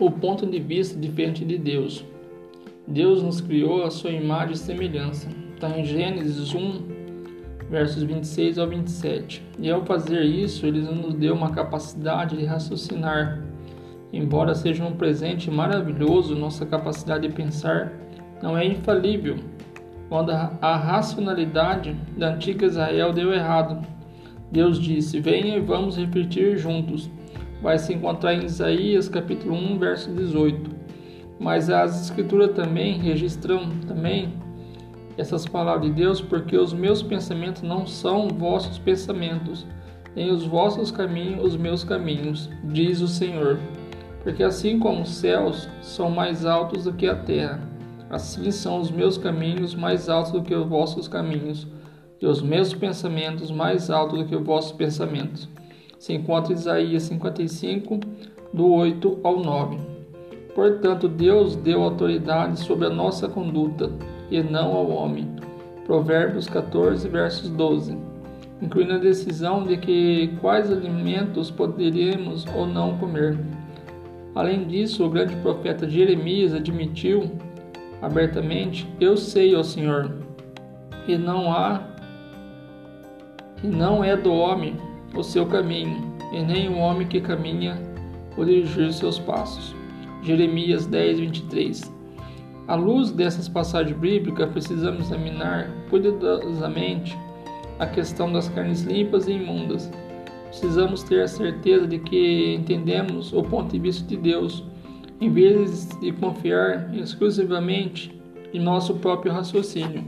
o ponto de vista diferente de Deus. Deus nos criou a sua imagem e semelhança. Está em Gênesis 1, versos 26 ao 27. E ao fazer isso, ele nos deu uma capacidade de raciocinar. Embora seja um presente maravilhoso, nossa capacidade de pensar não é infalível. Quando a racionalidade da antiga Israel deu errado, Deus disse: Venha e vamos refletir juntos. Vai se encontrar em Isaías capítulo 1, verso 18. Mas as escrituras também registram também essas palavras de Deus, porque os meus pensamentos não são vossos pensamentos, nem os vossos caminhos os meus caminhos, diz o Senhor. Porque assim como os céus são mais altos do que a terra, assim são os meus caminhos mais altos do que os vossos caminhos e os meus pensamentos mais altos do que os vossos pensamentos. Se encontra Isaías 55, do 8 ao 9. Portanto, Deus deu autoridade sobre a nossa conduta e não ao homem. Provérbios 14, versos 12. Incluindo a decisão de que quais alimentos poderíamos ou não comer. Além disso, o grande profeta Jeremias admitiu abertamente: Eu sei, ó Senhor, e não há e não é do homem o seu caminho, e nem o homem que caminha por dirigir seus passos. Jeremias 10, 23. À luz dessas passagens bíblicas, precisamos examinar cuidadosamente a questão das carnes limpas e imundas. Precisamos ter a certeza de que entendemos o ponto de vista de Deus, em vez de confiar exclusivamente em nosso próprio raciocínio.